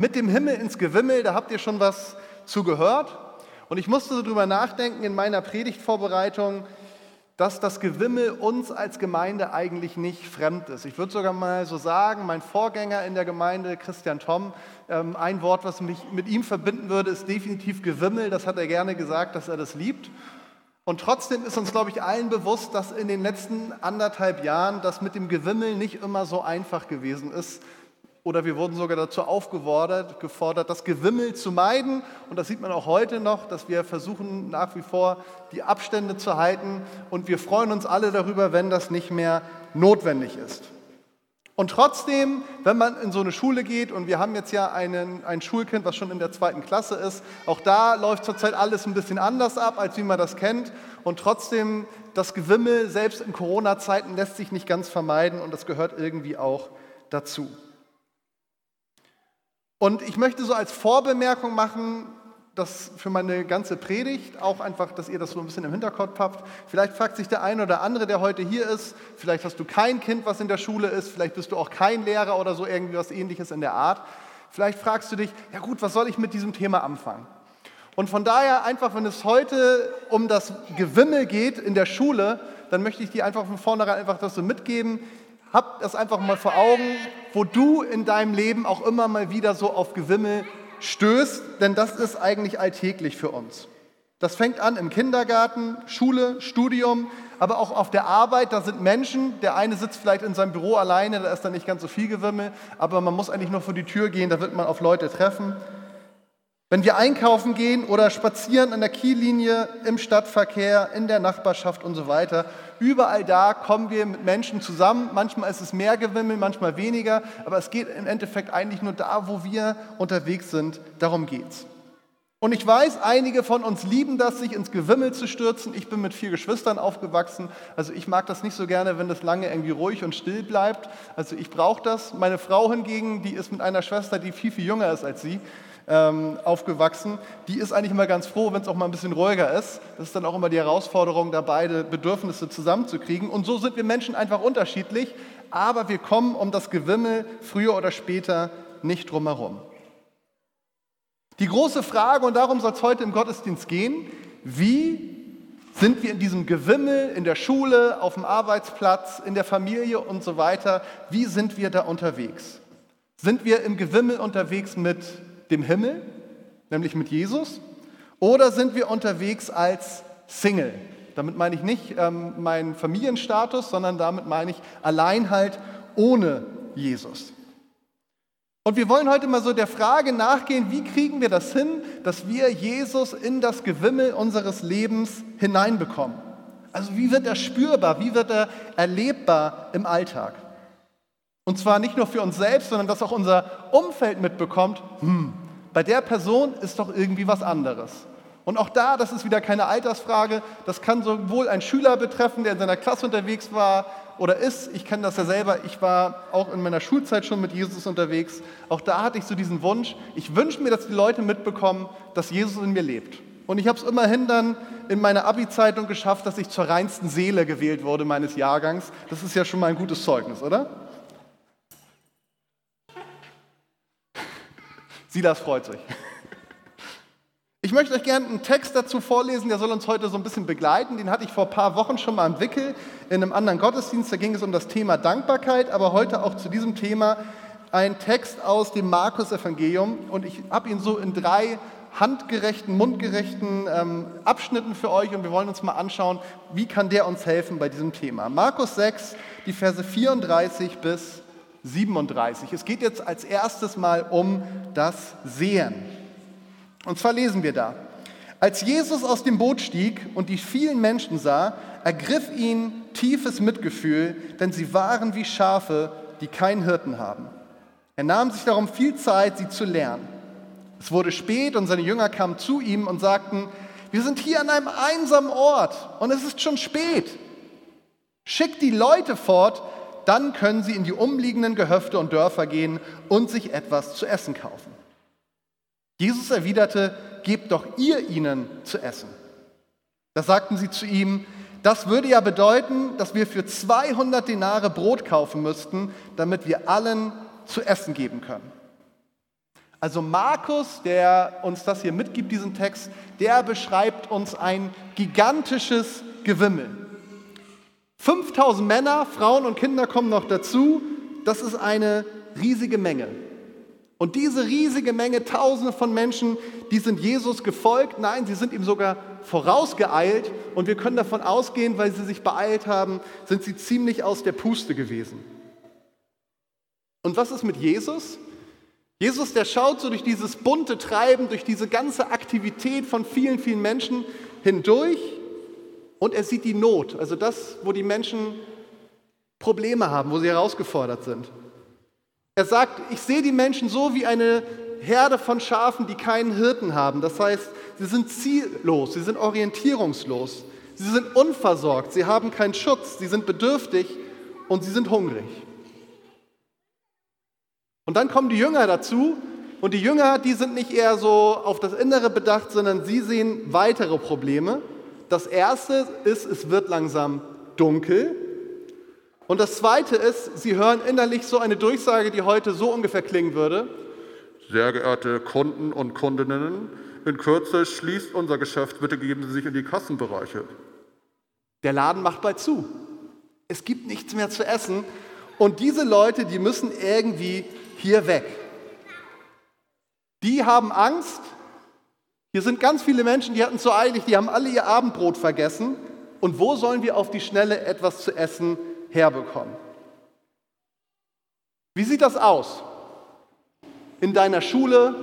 Mit dem Himmel ins Gewimmel, da habt ihr schon was zugehört. Und ich musste so drüber nachdenken in meiner Predigtvorbereitung, dass das Gewimmel uns als Gemeinde eigentlich nicht fremd ist. Ich würde sogar mal so sagen, mein Vorgänger in der Gemeinde, Christian Tom, ähm, ein Wort, was mich mit ihm verbinden würde, ist definitiv Gewimmel. Das hat er gerne gesagt, dass er das liebt. Und trotzdem ist uns, glaube ich, allen bewusst, dass in den letzten anderthalb Jahren das mit dem Gewimmel nicht immer so einfach gewesen ist, oder wir wurden sogar dazu aufgefordert, gefordert, das Gewimmel zu meiden. Und das sieht man auch heute noch, dass wir versuchen nach wie vor die Abstände zu halten. Und wir freuen uns alle darüber, wenn das nicht mehr notwendig ist. Und trotzdem, wenn man in so eine Schule geht, und wir haben jetzt ja einen, ein Schulkind, was schon in der zweiten Klasse ist, auch da läuft zurzeit alles ein bisschen anders ab, als wie man das kennt. Und trotzdem, das Gewimmel, selbst in Corona-Zeiten, lässt sich nicht ganz vermeiden und das gehört irgendwie auch dazu. Und ich möchte so als Vorbemerkung machen, dass für meine ganze Predigt auch einfach, dass ihr das so ein bisschen im Hinterkopf habt. Vielleicht fragt sich der eine oder andere, der heute hier ist, vielleicht hast du kein Kind, was in der Schule ist, vielleicht bist du auch kein Lehrer oder so irgendwie was ähnliches in der Art. Vielleicht fragst du dich, ja gut, was soll ich mit diesem Thema anfangen? Und von daher einfach, wenn es heute um das Gewimmel geht in der Schule, dann möchte ich dir einfach von vornherein einfach das so mitgeben hab das einfach mal vor Augen, wo du in deinem Leben auch immer mal wieder so auf Gewimmel stößt, denn das ist eigentlich alltäglich für uns. Das fängt an im Kindergarten, Schule, Studium, aber auch auf der Arbeit. Da sind Menschen, der eine sitzt vielleicht in seinem Büro alleine, da ist dann nicht ganz so viel Gewimmel, aber man muss eigentlich nur vor die Tür gehen, da wird man auf Leute treffen. Wenn wir einkaufen gehen oder spazieren an der Kiellinie, im Stadtverkehr, in der Nachbarschaft und so weiter, überall da kommen wir mit Menschen zusammen. Manchmal ist es mehr Gewimmel, manchmal weniger, aber es geht im Endeffekt eigentlich nur da, wo wir unterwegs sind. Darum geht's. Und ich weiß, einige von uns lieben das, sich ins Gewimmel zu stürzen. Ich bin mit vier Geschwistern aufgewachsen. Also ich mag das nicht so gerne, wenn das lange irgendwie ruhig und still bleibt. Also ich brauche das. Meine Frau hingegen, die ist mit einer Schwester, die viel, viel jünger ist als sie ähm, aufgewachsen, die ist eigentlich immer ganz froh, wenn es auch mal ein bisschen ruhiger ist. Das ist dann auch immer die Herausforderung, da beide Bedürfnisse zusammenzukriegen. Und so sind wir Menschen einfach unterschiedlich, aber wir kommen um das Gewimmel früher oder später nicht drumherum. Die große Frage, und darum soll es heute im Gottesdienst gehen, wie sind wir in diesem Gewimmel in der Schule, auf dem Arbeitsplatz, in der Familie und so weiter, wie sind wir da unterwegs? Sind wir im Gewimmel unterwegs mit dem Himmel, nämlich mit Jesus, oder sind wir unterwegs als Single? Damit meine ich nicht ähm, meinen Familienstatus, sondern damit meine ich allein halt ohne Jesus. Und wir wollen heute mal so der Frage nachgehen, wie kriegen wir das hin, dass wir Jesus in das Gewimmel unseres Lebens hineinbekommen? Also wie wird er spürbar, wie wird er erlebbar im Alltag? Und zwar nicht nur für uns selbst, sondern dass auch unser Umfeld mitbekommt, hm, bei der Person ist doch irgendwie was anderes. Und auch da, das ist wieder keine Altersfrage, das kann sowohl ein Schüler betreffen, der in seiner Klasse unterwegs war oder ist. Ich kenne das ja selber, ich war auch in meiner Schulzeit schon mit Jesus unterwegs. Auch da hatte ich so diesen Wunsch, ich wünsche mir, dass die Leute mitbekommen, dass Jesus in mir lebt. Und ich habe es immerhin dann in meiner Abi-Zeitung geschafft, dass ich zur reinsten Seele gewählt wurde meines Jahrgangs. Das ist ja schon mal ein gutes Zeugnis, oder? Silas freut sich. Ich möchte euch gerne einen Text dazu vorlesen, der soll uns heute so ein bisschen begleiten. Den hatte ich vor ein paar Wochen schon mal entwickelt in einem anderen Gottesdienst. Da ging es um das Thema Dankbarkeit, aber heute auch zu diesem Thema ein Text aus dem Markus-Evangelium. Und ich habe ihn so in drei handgerechten, mundgerechten ähm, Abschnitten für euch und wir wollen uns mal anschauen, wie kann der uns helfen bei diesem Thema. Markus 6, die Verse 34 bis 37. Es geht jetzt als erstes mal um das Sehen. Und zwar lesen wir da. Als Jesus aus dem Boot stieg und die vielen Menschen sah, ergriff ihn tiefes Mitgefühl, denn sie waren wie Schafe, die keinen Hirten haben. Er nahm sich darum viel Zeit, sie zu lernen. Es wurde spät und seine Jünger kamen zu ihm und sagten, wir sind hier an einem einsamen Ort und es ist schon spät. Schickt die Leute fort, dann können sie in die umliegenden Gehöfte und Dörfer gehen und sich etwas zu essen kaufen. Jesus erwiderte, gebt doch ihr ihnen zu essen. Da sagten sie zu ihm, das würde ja bedeuten, dass wir für 200 Denare Brot kaufen müssten, damit wir allen zu essen geben können. Also Markus, der uns das hier mitgibt, diesen Text, der beschreibt uns ein gigantisches Gewimmel. 5000 Männer, Frauen und Kinder kommen noch dazu. Das ist eine riesige Menge. Und diese riesige Menge, Tausende von Menschen, die sind Jesus gefolgt. Nein, sie sind ihm sogar vorausgeeilt. Und wir können davon ausgehen, weil sie sich beeilt haben, sind sie ziemlich aus der Puste gewesen. Und was ist mit Jesus? Jesus, der schaut so durch dieses bunte Treiben, durch diese ganze Aktivität von vielen, vielen Menschen hindurch und er sieht die Not, also das, wo die Menschen Probleme haben, wo sie herausgefordert sind. Er sagt, ich sehe die Menschen so wie eine Herde von Schafen, die keinen Hirten haben. Das heißt, sie sind ziellos, sie sind orientierungslos, sie sind unversorgt, sie haben keinen Schutz, sie sind bedürftig und sie sind hungrig. Und dann kommen die Jünger dazu und die Jünger, die sind nicht eher so auf das Innere bedacht, sondern sie sehen weitere Probleme. Das erste ist, es wird langsam dunkel. Und das zweite ist, sie hören innerlich so eine Durchsage, die heute so ungefähr klingen würde. Sehr geehrte Kunden und Kundinnen, in Kürze schließt unser Geschäft, bitte geben Sie sich in die Kassenbereiche. Der Laden macht bald zu. Es gibt nichts mehr zu essen. Und diese Leute, die müssen irgendwie hier weg. Die haben Angst. Hier sind ganz viele Menschen, die hatten so eilig, die haben alle ihr Abendbrot vergessen. Und wo sollen wir auf die Schnelle etwas zu essen herbekommen? Wie sieht das aus? In deiner Schule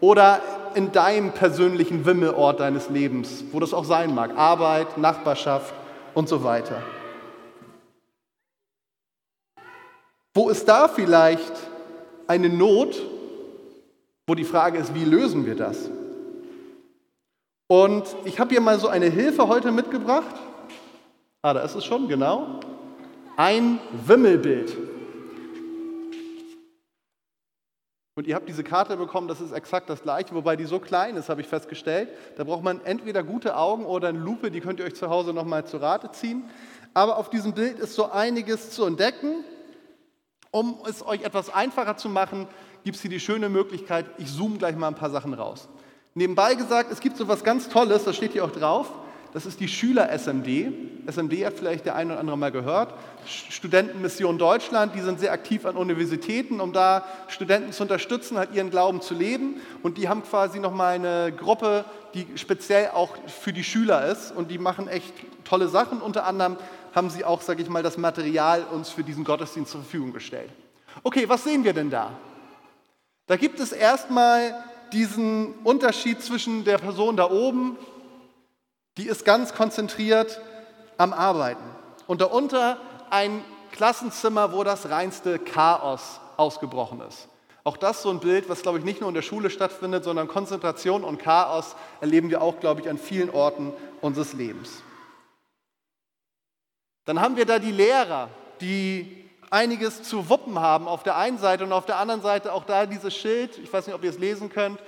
oder in deinem persönlichen Wimmelort deines Lebens, wo das auch sein mag, Arbeit, Nachbarschaft und so weiter. Wo ist da vielleicht eine Not, wo die Frage ist, wie lösen wir das? Und ich habe hier mal so eine Hilfe heute mitgebracht. Ah, da ist es schon, genau. Ein Wimmelbild. Und ihr habt diese Karte bekommen, das ist exakt das gleiche, wobei die so klein ist, habe ich festgestellt. Da braucht man entweder gute Augen oder eine Lupe, die könnt ihr euch zu Hause nochmal zu Rate ziehen. Aber auf diesem Bild ist so einiges zu entdecken. Um es euch etwas einfacher zu machen, gibt es hier die schöne Möglichkeit, ich zoome gleich mal ein paar Sachen raus. Nebenbei gesagt, es gibt so etwas ganz Tolles, das steht hier auch drauf. Das ist die Schüler-SMD. SMD hat vielleicht der eine oder andere mal gehört. Studentenmission Deutschland, die sind sehr aktiv an Universitäten, um da Studenten zu unterstützen, halt ihren Glauben zu leben. Und die haben quasi nochmal eine Gruppe, die speziell auch für die Schüler ist. Und die machen echt tolle Sachen. Unter anderem haben sie auch, sage ich mal, das Material uns für diesen Gottesdienst zur Verfügung gestellt. Okay, was sehen wir denn da? Da gibt es erstmal diesen Unterschied zwischen der Person da oben, die ist ganz konzentriert am Arbeiten. Und darunter ein Klassenzimmer, wo das reinste Chaos ausgebrochen ist. Auch das so ein Bild, was, glaube ich, nicht nur in der Schule stattfindet, sondern Konzentration und Chaos erleben wir auch, glaube ich, an vielen Orten unseres Lebens. Dann haben wir da die Lehrer, die einiges zu wuppen haben auf der einen Seite und auf der anderen Seite auch da dieses Schild, ich weiß nicht, ob ihr es lesen könnt,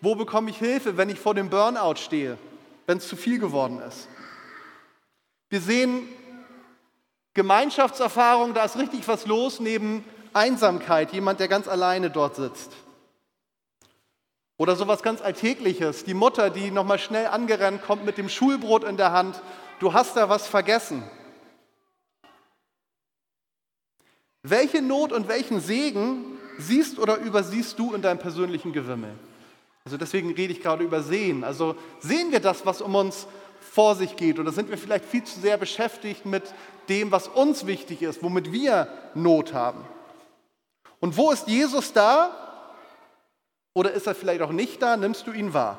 wo bekomme ich Hilfe, wenn ich vor dem Burnout stehe, wenn es zu viel geworden ist. Wir sehen Gemeinschaftserfahrung, da ist richtig was los neben Einsamkeit, jemand, der ganz alleine dort sitzt. Oder sowas ganz Alltägliches, die Mutter, die nochmal schnell angerannt kommt mit dem Schulbrot in der Hand, du hast da was vergessen. Welche Not und welchen Segen siehst oder übersiehst du in deinem persönlichen Gewimmel? Also deswegen rede ich gerade über Sehen. Also sehen wir das, was um uns vor sich geht oder sind wir vielleicht viel zu sehr beschäftigt mit dem, was uns wichtig ist, womit wir Not haben? Und wo ist Jesus da? Oder ist er vielleicht auch nicht da? Nimmst du ihn wahr?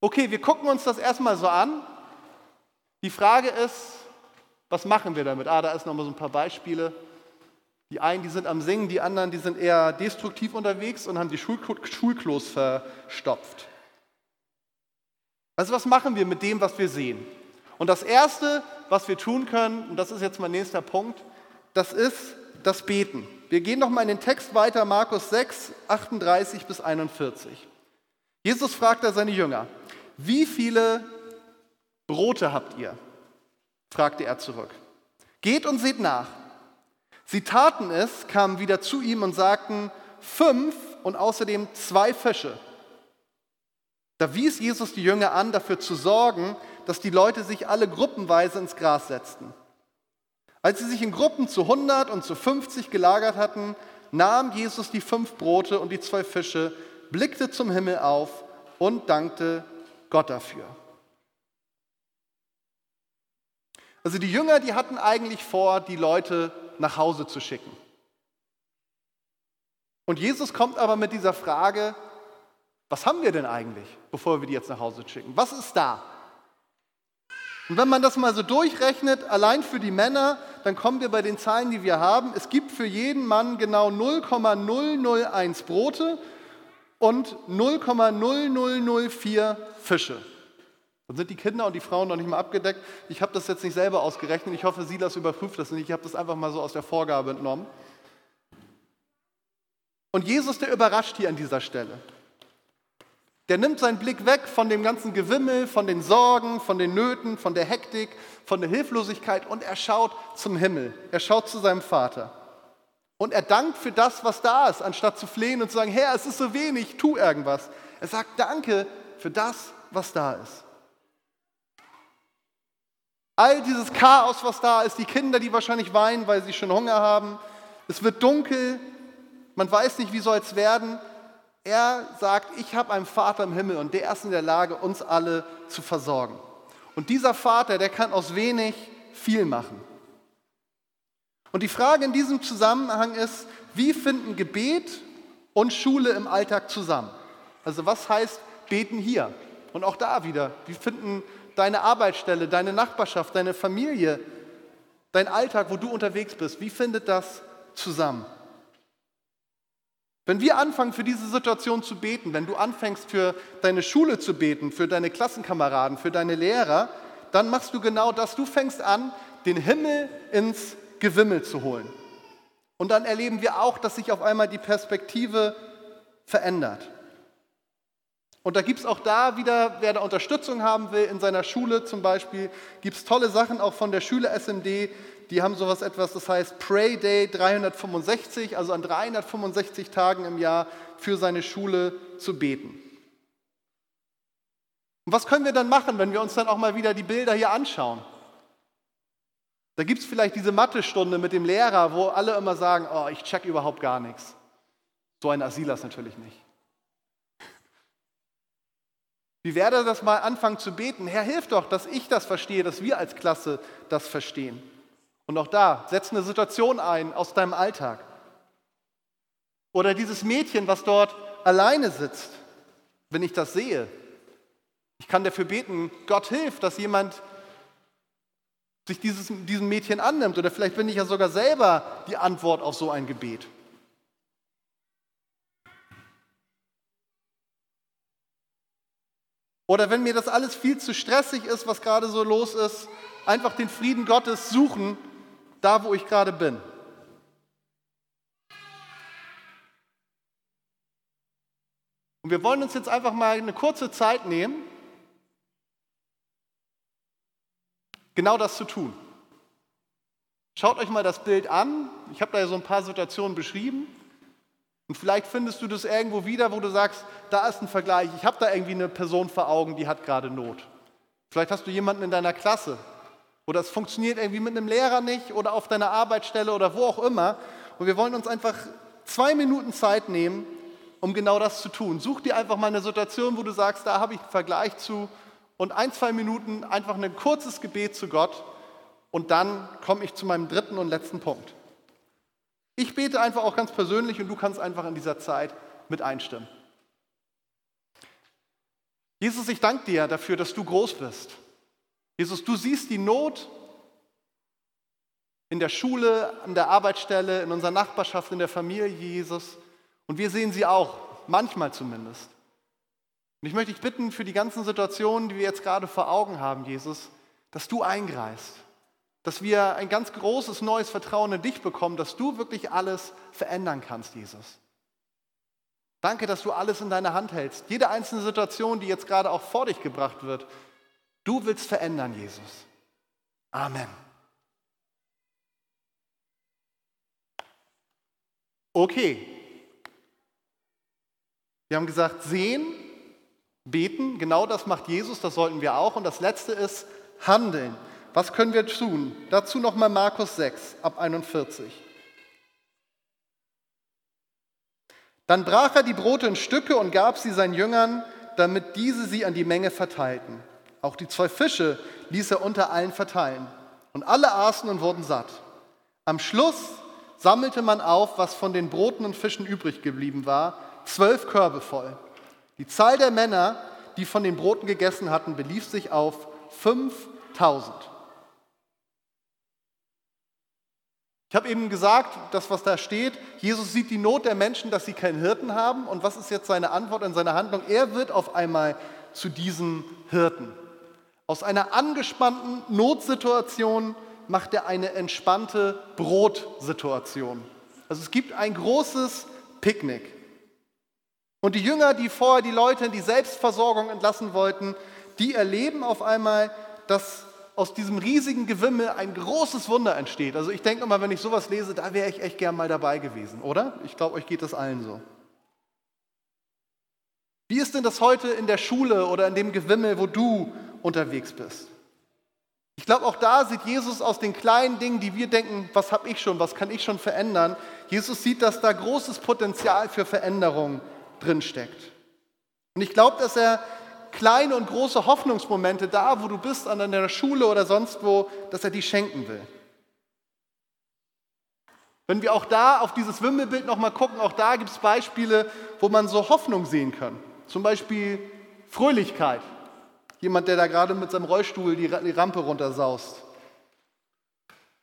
Okay, wir gucken uns das erstmal so an. Die Frage ist, was machen wir damit? Ah, da ist nochmal so ein paar Beispiele. Die einen, die sind am Singen, die anderen, die sind eher destruktiv unterwegs und haben die Schulklos verstopft. Also was machen wir mit dem, was wir sehen? Und das Erste, was wir tun können, und das ist jetzt mein nächster Punkt, das ist das Beten. Wir gehen noch mal in den Text weiter, Markus 6, 38 bis 41. Jesus fragt da seine Jünger, wie viele Brote habt ihr? Fragte er zurück. Geht und seht nach. Sie taten es, kamen wieder zu ihm und sagten, fünf und außerdem zwei Fische. Da wies Jesus die Jünger an, dafür zu sorgen, dass die Leute sich alle gruppenweise ins Gras setzten. Als sie sich in Gruppen zu 100 und zu 50 gelagert hatten, nahm Jesus die fünf Brote und die zwei Fische, blickte zum Himmel auf und dankte Gott dafür. Also die Jünger, die hatten eigentlich vor, die Leute nach Hause zu schicken. Und Jesus kommt aber mit dieser Frage, was haben wir denn eigentlich, bevor wir die jetzt nach Hause schicken? Was ist da? Und wenn man das mal so durchrechnet, allein für die Männer, dann kommen wir bei den Zahlen, die wir haben. Es gibt für jeden Mann genau 0,001 Brote und 0,0004 Fische. Dann sind die Kinder und die Frauen noch nicht mal abgedeckt. Ich habe das jetzt nicht selber ausgerechnet. Ich hoffe, Silas überprüft das nicht. Ich habe das einfach mal so aus der Vorgabe entnommen. Und Jesus, der überrascht hier an dieser Stelle. Der nimmt seinen Blick weg von dem ganzen Gewimmel, von den Sorgen, von den Nöten, von der Hektik, von der Hilflosigkeit und er schaut zum Himmel. Er schaut zu seinem Vater. Und er dankt für das, was da ist, anstatt zu flehen und zu sagen, Herr, es ist so wenig, tu irgendwas. Er sagt Danke für das, was da ist. All dieses Chaos, was da ist, die Kinder, die wahrscheinlich weinen, weil sie schon Hunger haben. Es wird dunkel, man weiß nicht, wie soll es werden. Er sagt, ich habe einen Vater im Himmel und der ist in der Lage, uns alle zu versorgen. Und dieser Vater, der kann aus wenig viel machen. Und die Frage in diesem Zusammenhang ist, wie finden Gebet und Schule im Alltag zusammen? Also was heißt beten hier? Und auch da wieder, wie finden deine Arbeitsstelle, deine Nachbarschaft, deine Familie, dein Alltag, wo du unterwegs bist, wie findet das zusammen? Wenn wir anfangen, für diese Situation zu beten, wenn du anfängst, für deine Schule zu beten, für deine Klassenkameraden, für deine Lehrer, dann machst du genau das. Du fängst an, den Himmel ins Gewimmel zu holen. Und dann erleben wir auch, dass sich auf einmal die Perspektive verändert. Und da gibt es auch da wieder, wer da Unterstützung haben will, in seiner Schule zum Beispiel, gibt es tolle Sachen auch von der Schüler SMD, die haben sowas etwas, das heißt Pray Day 365, also an 365 Tagen im Jahr für seine Schule zu beten. Und was können wir dann machen, wenn wir uns dann auch mal wieder die Bilder hier anschauen? Da gibt es vielleicht diese Mathestunde mit dem Lehrer, wo alle immer sagen, oh, ich check überhaupt gar nichts. So ein Asilas natürlich nicht. Wie werde das mal anfangen zu beten? Herr, hilf doch, dass ich das verstehe, dass wir als Klasse das verstehen. Und auch da, setz eine Situation ein aus deinem Alltag. Oder dieses Mädchen, was dort alleine sitzt, wenn ich das sehe. Ich kann dafür beten, Gott hilft, dass jemand sich dieses, diesem Mädchen annimmt. Oder vielleicht bin ich ja sogar selber die Antwort auf so ein Gebet. Oder wenn mir das alles viel zu stressig ist, was gerade so los ist, einfach den Frieden Gottes suchen da wo ich gerade bin. Und wir wollen uns jetzt einfach mal eine kurze Zeit nehmen, genau das zu tun. Schaut euch mal das Bild an. Ich habe da ja so ein paar Situationen beschrieben. Und vielleicht findest du das irgendwo wieder, wo du sagst, da ist ein Vergleich. Ich habe da irgendwie eine Person vor Augen, die hat gerade Not. Vielleicht hast du jemanden in deiner Klasse, oder es funktioniert irgendwie mit einem Lehrer nicht oder auf deiner Arbeitsstelle oder wo auch immer. Und wir wollen uns einfach zwei Minuten Zeit nehmen, um genau das zu tun. Such dir einfach mal eine Situation, wo du sagst, da habe ich einen Vergleich zu und ein, zwei Minuten einfach ein kurzes Gebet zu Gott und dann komme ich zu meinem dritten und letzten Punkt. Ich bete einfach auch ganz persönlich und du kannst einfach in dieser Zeit mit einstimmen. Jesus, ich danke dir dafür, dass du groß bist. Jesus, du siehst die Not in der Schule, an der Arbeitsstelle, in unserer Nachbarschaft, in der Familie, Jesus. Und wir sehen sie auch, manchmal zumindest. Und ich möchte dich bitten für die ganzen Situationen, die wir jetzt gerade vor Augen haben, Jesus, dass du eingreifst, dass wir ein ganz großes neues Vertrauen in dich bekommen, dass du wirklich alles verändern kannst, Jesus. Danke, dass du alles in deiner Hand hältst. Jede einzelne Situation, die jetzt gerade auch vor dich gebracht wird, Du willst verändern, Jesus. Amen. Okay. Wir haben gesagt, sehen, beten, genau das macht Jesus, das sollten wir auch. Und das letzte ist handeln. Was können wir tun? Dazu nochmal Markus 6 ab 41. Dann brach er die Brote in Stücke und gab sie seinen Jüngern, damit diese sie an die Menge verteilten. Auch die zwei Fische ließ er unter allen verteilen. Und alle aßen und wurden satt. Am Schluss sammelte man auf, was von den Broten und Fischen übrig geblieben war, zwölf Körbe voll. Die Zahl der Männer, die von den Broten gegessen hatten, belief sich auf 5000. Ich habe eben gesagt, das, was da steht, Jesus sieht die Not der Menschen, dass sie keinen Hirten haben. Und was ist jetzt seine Antwort und seine Handlung? Er wird auf einmal zu diesem Hirten. Aus einer angespannten Notsituation macht er eine entspannte Brotsituation. Also es gibt ein großes Picknick. Und die Jünger, die vorher die Leute in die Selbstversorgung entlassen wollten, die erleben auf einmal, dass aus diesem riesigen Gewimmel ein großes Wunder entsteht. Also ich denke immer, wenn ich sowas lese, da wäre ich echt gern mal dabei gewesen, oder? Ich glaube, euch geht das allen so. Wie ist denn das heute in der Schule oder in dem Gewimmel, wo du unterwegs bist? Ich glaube, auch da sieht Jesus aus den kleinen Dingen, die wir denken, was habe ich schon, was kann ich schon verändern. Jesus sieht, dass da großes Potenzial für Veränderung drinsteckt. Und ich glaube, dass er kleine und große Hoffnungsmomente da, wo du bist, an deiner Schule oder sonst wo, dass er die schenken will. Wenn wir auch da auf dieses Wimmelbild nochmal gucken, auch da gibt es Beispiele, wo man so Hoffnung sehen kann. Zum Beispiel Fröhlichkeit. Jemand, der da gerade mit seinem Rollstuhl die Rampe runtersaust.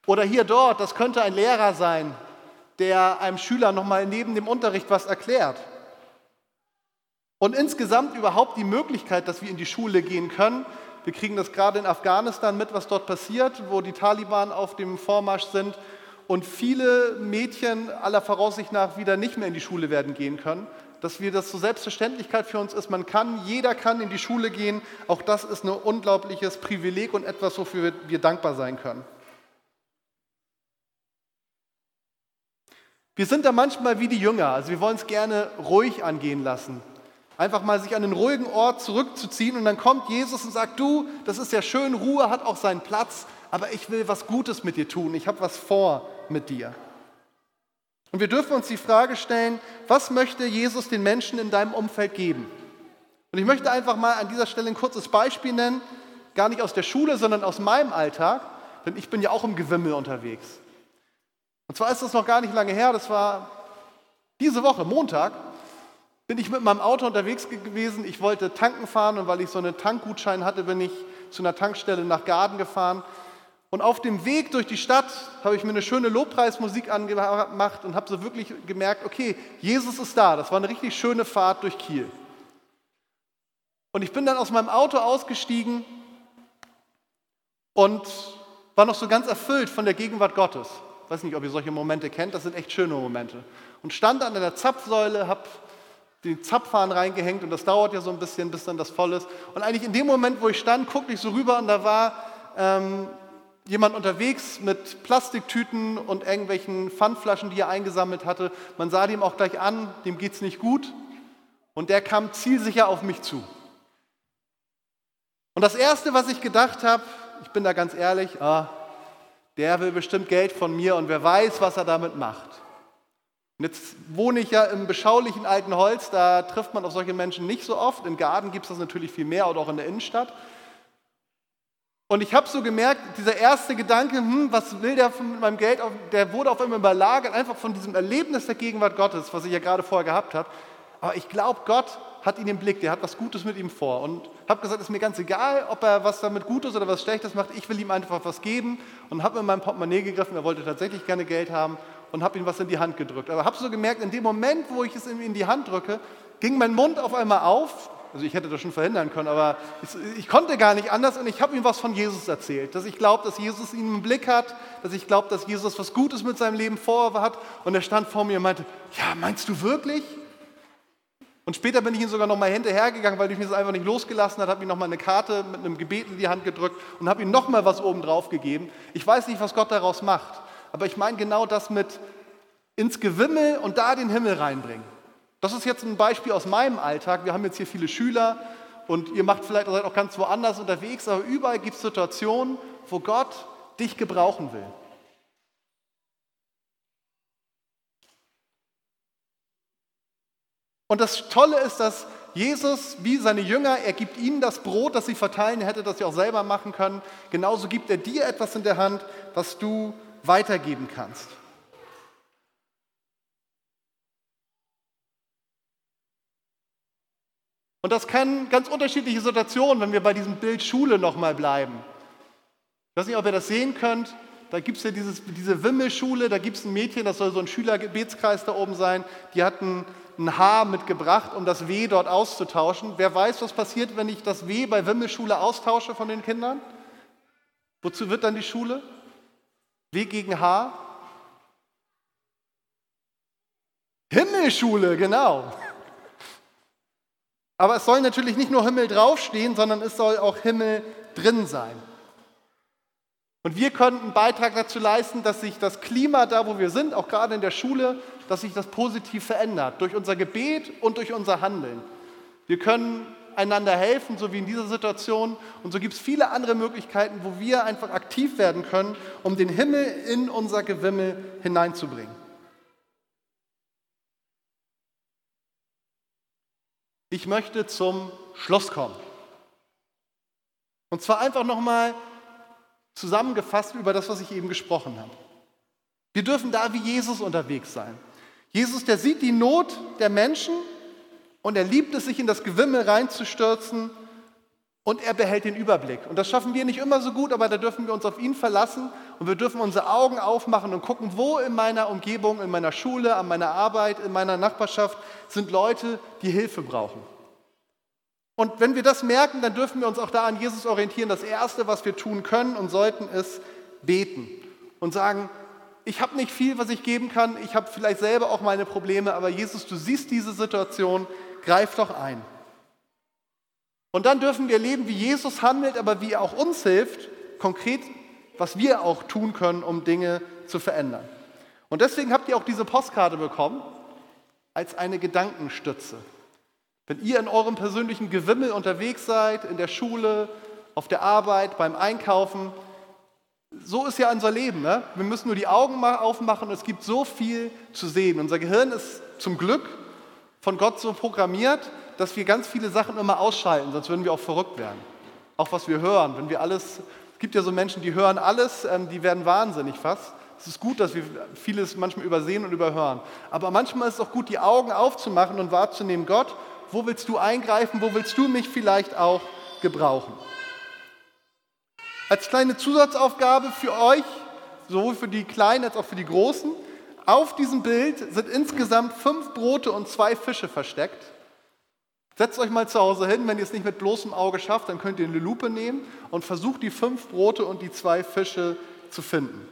Oder hier dort, das könnte ein Lehrer sein, der einem Schüler nochmal neben dem Unterricht was erklärt. Und insgesamt überhaupt die Möglichkeit, dass wir in die Schule gehen können. Wir kriegen das gerade in Afghanistan mit, was dort passiert, wo die Taliban auf dem Vormarsch sind und viele Mädchen aller Voraussicht nach wieder nicht mehr in die Schule werden gehen können. Dass wir das so Selbstverständlichkeit für uns ist, man kann, jeder kann in die Schule gehen. Auch das ist ein unglaubliches Privileg und etwas, wofür wir dankbar sein können. Wir sind da manchmal wie die Jünger, also wir wollen es gerne ruhig angehen lassen einfach mal sich an einen ruhigen Ort zurückzuziehen und dann kommt Jesus und sagt, du, das ist ja schön, Ruhe hat auch seinen Platz, aber ich will was Gutes mit dir tun, ich habe was vor mit dir. Und wir dürfen uns die Frage stellen, was möchte Jesus den Menschen in deinem Umfeld geben? Und ich möchte einfach mal an dieser Stelle ein kurzes Beispiel nennen, gar nicht aus der Schule, sondern aus meinem Alltag, denn ich bin ja auch im Gewimmel unterwegs. Und zwar ist das noch gar nicht lange her, das war diese Woche, Montag, bin ich mit meinem Auto unterwegs gewesen. Ich wollte tanken fahren und weil ich so einen Tankgutschein hatte, bin ich zu einer Tankstelle nach Garden gefahren. Und auf dem Weg durch die Stadt habe ich mir eine schöne Lobpreismusik angemacht und habe so wirklich gemerkt, okay, Jesus ist da. Das war eine richtig schöne Fahrt durch Kiel. Und ich bin dann aus meinem Auto ausgestiegen und war noch so ganz erfüllt von der Gegenwart Gottes. Ich weiß nicht, ob ihr solche Momente kennt, das sind echt schöne Momente. Und stand an der Zapfsäule, habe die Zapfhahn reingehängt und das dauert ja so ein bisschen, bis dann das voll ist. Und eigentlich in dem Moment, wo ich stand, guckte ich so rüber und da war ähm, jemand unterwegs mit Plastiktüten und irgendwelchen Pfandflaschen, die er eingesammelt hatte. Man sah dem auch gleich an, dem geht es nicht gut. Und der kam zielsicher auf mich zu. Und das Erste, was ich gedacht habe, ich bin da ganz ehrlich, ah, der will bestimmt Geld von mir und wer weiß, was er damit macht. Und jetzt wohne ich ja im beschaulichen alten Holz, da trifft man auf solche Menschen nicht so oft. In Garden gibt es das natürlich viel mehr oder auch in der Innenstadt. Und ich habe so gemerkt, dieser erste Gedanke, hm, was will der mit meinem Geld, der wurde auf einmal überlagert, einfach von diesem Erlebnis der Gegenwart Gottes, was ich ja gerade vorher gehabt habe. Aber ich glaube, Gott hat ihn im Blick, der hat was Gutes mit ihm vor. Und habe gesagt, ist mir ganz egal, ob er was damit Gutes oder was Schlechtes macht, ich will ihm einfach was geben. Und habe in mein Portemonnaie gegriffen, er wollte tatsächlich gerne Geld haben und habe ihm was in die Hand gedrückt. Aber habe so gemerkt, in dem Moment, wo ich es ihm in die Hand drücke, ging mein Mund auf einmal auf. Also ich hätte das schon verhindern können, aber ich, ich konnte gar nicht anders und ich habe ihm was von Jesus erzählt. Dass ich glaube, dass Jesus ihn im Blick hat, dass ich glaube, dass Jesus was Gutes mit seinem Leben vorhat. Und er stand vor mir und meinte, ja, meinst du wirklich? Und später bin ich ihm sogar noch mal hinterhergegangen, weil ich mir das einfach nicht losgelassen hat, habe ihm noch mal eine Karte mit einem Gebet in die Hand gedrückt und habe ihm noch mal was oben drauf gegeben. Ich weiß nicht, was Gott daraus macht aber ich meine genau das mit ins Gewimmel und da den Himmel reinbringen. Das ist jetzt ein Beispiel aus meinem Alltag. Wir haben jetzt hier viele Schüler und ihr macht vielleicht auch ganz woanders unterwegs, aber überall gibt es Situationen, wo Gott dich gebrauchen will. Und das Tolle ist, dass Jesus, wie seine Jünger, er gibt ihnen das Brot, das sie verteilen, er hätte das ja auch selber machen können. Genauso gibt er dir etwas in der Hand, was du weitergeben kannst. Und das können ganz unterschiedliche Situationen, wenn wir bei diesem Bild Schule nochmal bleiben. Ich weiß nicht, ob ihr das sehen könnt. Da gibt es ja dieses, diese Wimmelschule, da gibt es ein Mädchen, das soll so ein Schülergebetskreis da oben sein. Die hat ein, ein Haar mitgebracht, um das W dort auszutauschen. Wer weiß, was passiert, wenn ich das W bei Wimmelschule austausche von den Kindern? Wozu wird dann die Schule? W gegen H? Himmelschule, genau. Aber es soll natürlich nicht nur Himmel draufstehen, sondern es soll auch Himmel drin sein. Und wir können einen Beitrag dazu leisten, dass sich das Klima da, wo wir sind, auch gerade in der Schule, dass sich das positiv verändert, durch unser Gebet und durch unser Handeln. Wir können einander helfen, so wie in dieser Situation. Und so gibt es viele andere Möglichkeiten, wo wir einfach aktiv werden können, um den Himmel in unser Gewimmel hineinzubringen. Ich möchte zum Schluss kommen. Und zwar einfach nochmal zusammengefasst über das, was ich eben gesprochen habe. Wir dürfen da wie Jesus unterwegs sein. Jesus, der sieht die Not der Menschen und er liebt es, sich in das Gewimmel reinzustürzen und er behält den Überblick. Und das schaffen wir nicht immer so gut, aber da dürfen wir uns auf ihn verlassen und wir dürfen unsere Augen aufmachen und gucken, wo in meiner Umgebung, in meiner Schule, an meiner Arbeit, in meiner Nachbarschaft sind Leute, die Hilfe brauchen. Und wenn wir das merken, dann dürfen wir uns auch da an Jesus orientieren. Das Erste, was wir tun können und sollten, ist beten und sagen, ich habe nicht viel, was ich geben kann, ich habe vielleicht selber auch meine Probleme, aber Jesus, du siehst diese Situation, greif doch ein. Und dann dürfen wir leben, wie Jesus handelt, aber wie er auch uns hilft, konkret, was wir auch tun können, um Dinge zu verändern. Und deswegen habt ihr auch diese Postkarte bekommen als eine Gedankenstütze. Wenn ihr in eurem persönlichen Gewimmel unterwegs seid, in der Schule, auf der Arbeit, beim Einkaufen, so ist ja unser Leben. Ne? Wir müssen nur die Augen mal aufmachen und es gibt so viel zu sehen. Unser Gehirn ist zum Glück von Gott so programmiert, dass wir ganz viele Sachen immer ausschalten, sonst würden wir auch verrückt werden. Auch was wir hören, wenn wir alles, es gibt ja so Menschen, die hören alles, ähm, die werden wahnsinnig fast. Es ist gut, dass wir vieles manchmal übersehen und überhören. Aber manchmal ist es auch gut, die Augen aufzumachen und wahrzunehmen, Gott, wo willst du eingreifen, wo willst du mich vielleicht auch gebrauchen? Als kleine Zusatzaufgabe für euch, sowohl für die Kleinen als auch für die Großen, auf diesem Bild sind insgesamt fünf Brote und zwei Fische versteckt. Setzt euch mal zu Hause hin, wenn ihr es nicht mit bloßem Auge schafft, dann könnt ihr eine Lupe nehmen und versucht die fünf Brote und die zwei Fische zu finden.